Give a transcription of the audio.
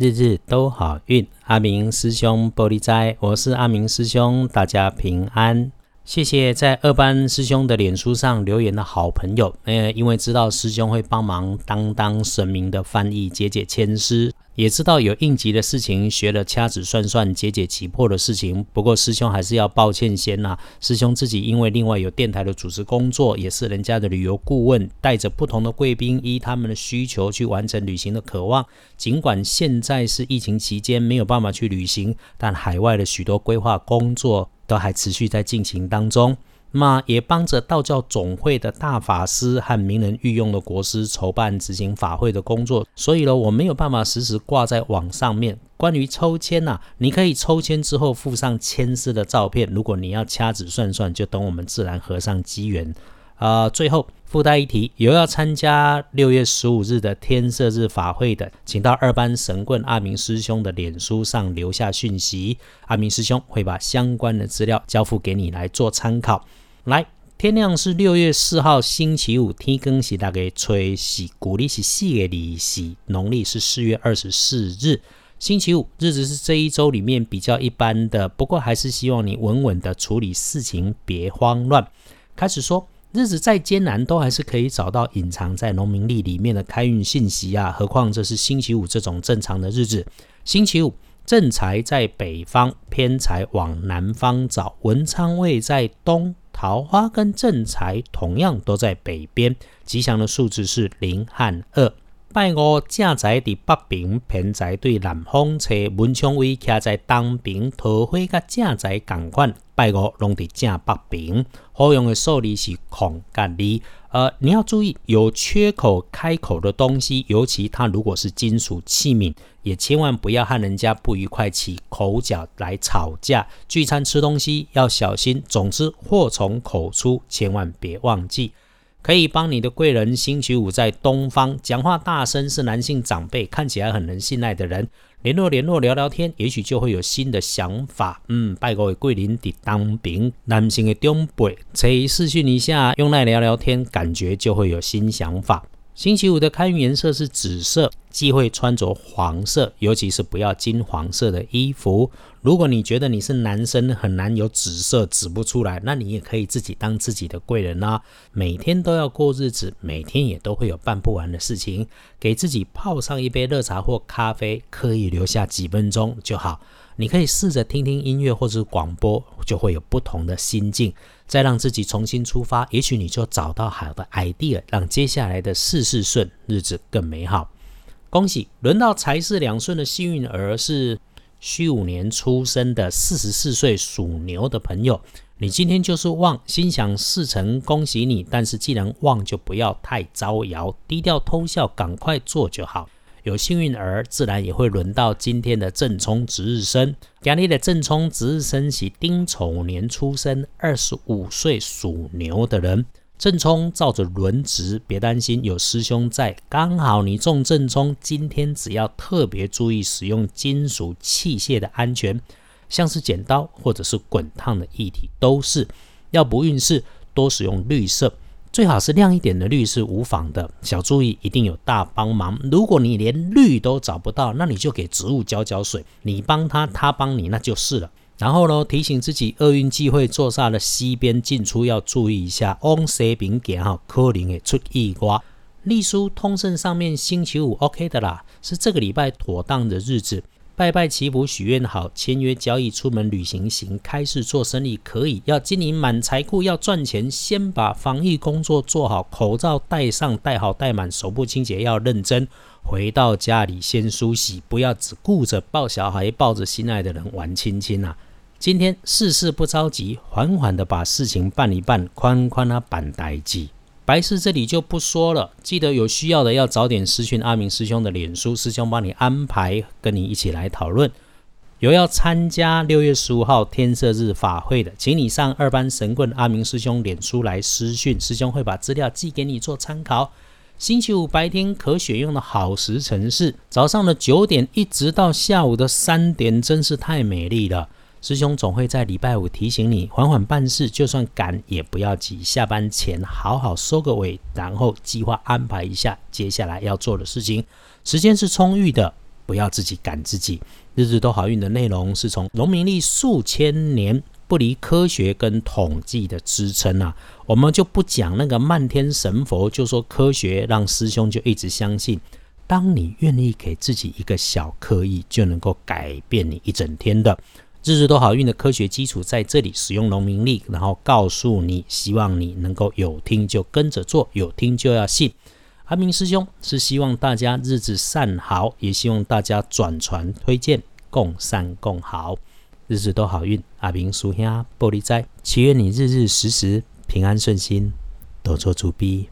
日日都好运。阿明师兄玻璃斋，我是阿明师兄，大家平安。谢谢在二班师兄的脸书上留言的好朋友，呃，因为知道师兄会帮忙当当神明的翻译，解解签诗。也知道有应急的事情，学了掐指算算解解急迫的事情。不过师兄还是要抱歉先呐，师兄自己因为另外有电台的主持工作，也是人家的旅游顾问，带着不同的贵宾依他们的需求去完成旅行的渴望。尽管现在是疫情期间没有办法去旅行，但海外的许多规划工作都还持续在进行当中。那也帮着道教总会的大法师和名人御用的国师筹办执行法会的工作，所以呢，我没有办法时时挂在网上面。关于抽签呐，你可以抽签之后附上签师的照片。如果你要掐指算算，就等我们自然合上机缘。啊，最后附带一提，有要参加六月十五日的天色日法会的，请到二班神棍阿明师兄的脸书上留下讯息，阿明师兄会把相关的资料交付给你来做参考。来，天亮是六月四号星期五，天更是大概吹是古历是四月二十农历是四月二十四日，星期五日子是这一周里面比较一般的，不过还是希望你稳稳的处理事情，别慌乱。开始说，日子再艰难，都还是可以找到隐藏在农民历里面的开运信息啊！何况这是星期五这种正常的日子，星期五正财在北方，偏财往南方找，文昌位在东。桃花跟正财同样都在北边，吉祥的数字是零和二。拜五正财伫北边，偏财对南方车，文昌位徛在东边，桃花甲正财共款。拜五拢伫正北边，好用的数字是空甲二。呃，你要注意有缺口开口的东西，尤其它如果是金属器皿。也千万不要和人家不愉快起口角来吵架。聚餐吃东西要小心。总之，祸从口出，千万别忘记。可以帮你的贵人，星期五在东方，讲话大声，是男性长辈，看起来很能信赖的人。联络联络，聊聊天，也许就会有新的想法。嗯，拜各位贵人的当兵，男性的长辈，以视讯一下，用来聊聊天，感觉就会有新想法。星期五的开运颜色是紫色，忌讳穿着黄色，尤其是不要金黄色的衣服。如果你觉得你是男生很难有紫色指不出来，那你也可以自己当自己的贵人啦。每天都要过日子，每天也都会有办不完的事情，给自己泡上一杯热茶或咖啡，刻意留下几分钟就好。你可以试着听听音乐或者广播，就会有不同的心境，再让自己重新出发，也许你就找到好的 idea，让接下来的事事顺，日子更美好。恭喜，轮到财势两顺的幸运儿是虚五年出生的四十四岁属牛的朋友，你今天就是旺，心想事成，恭喜你。但是既然旺，就不要太招摇，低调偷笑，赶快做就好。有幸运儿，自然也会轮到今天的正冲值日生。今日的正冲值日生是丁丑年出生，二十五岁属牛的人。正冲照着轮值，别担心，有师兄在，刚好你中正冲。今天只要特别注意使用金属器械的安全，像是剪刀或者是滚烫的液体，都是要不运势，多使用绿色。最好是亮一点的绿是无妨的，小注意一定有大帮忙。如果你连绿都找不到，那你就给植物浇浇水，你帮他，他帮你，那就是了。然后呢，提醒自己厄运忌讳坐煞的西边进出要注意一下。往西边行哈，可能会出意瓜。隶书通胜上面星期五 OK 的啦，是这个礼拜妥当的日子。拜拜祈福许愿好，签约交易出门旅行行，开市做生意可以。要经营满财库要赚钱，先把防疫工作做好，口罩戴上戴好戴满，手部清洁要认真。回到家里先梳洗，不要只顾着抱小孩，抱着心爱的人玩亲亲啊！今天事事不着急，缓缓的把事情办一办，宽宽啊板代记。白事这里就不说了，记得有需要的要早点私讯阿明师兄的脸书，师兄帮你安排，跟你一起来讨论。有要参加六月十五号天色日法会的，请你上二班神棍阿明师兄脸书来私讯，师兄会把资料寄给你做参考。星期五白天可选用的好时辰是早上的九点一直到下午的三点，真是太美丽了。师兄总会在礼拜五提醒你缓缓办事，就算赶也不要急。下班前好好收个尾，然后计划安排一下接下来要做的事情。时间是充裕的，不要自己赶自己。日日都好运的内容是从农民历数千年不离科学跟统计的支撑啊，我们就不讲那个漫天神佛，就说科学让师兄就一直相信。当你愿意给自己一个小刻意，就能够改变你一整天的日日都好运的科学基础在这里。使用农民力，然后告诉你，希望你能够有听就跟着做，有听就要信。阿明师兄是希望大家日子善好，也希望大家转传推荐，共善共好，日日都好运。阿明叔兄玻璃斋，祈愿你日日时时平安顺心，多做主逼。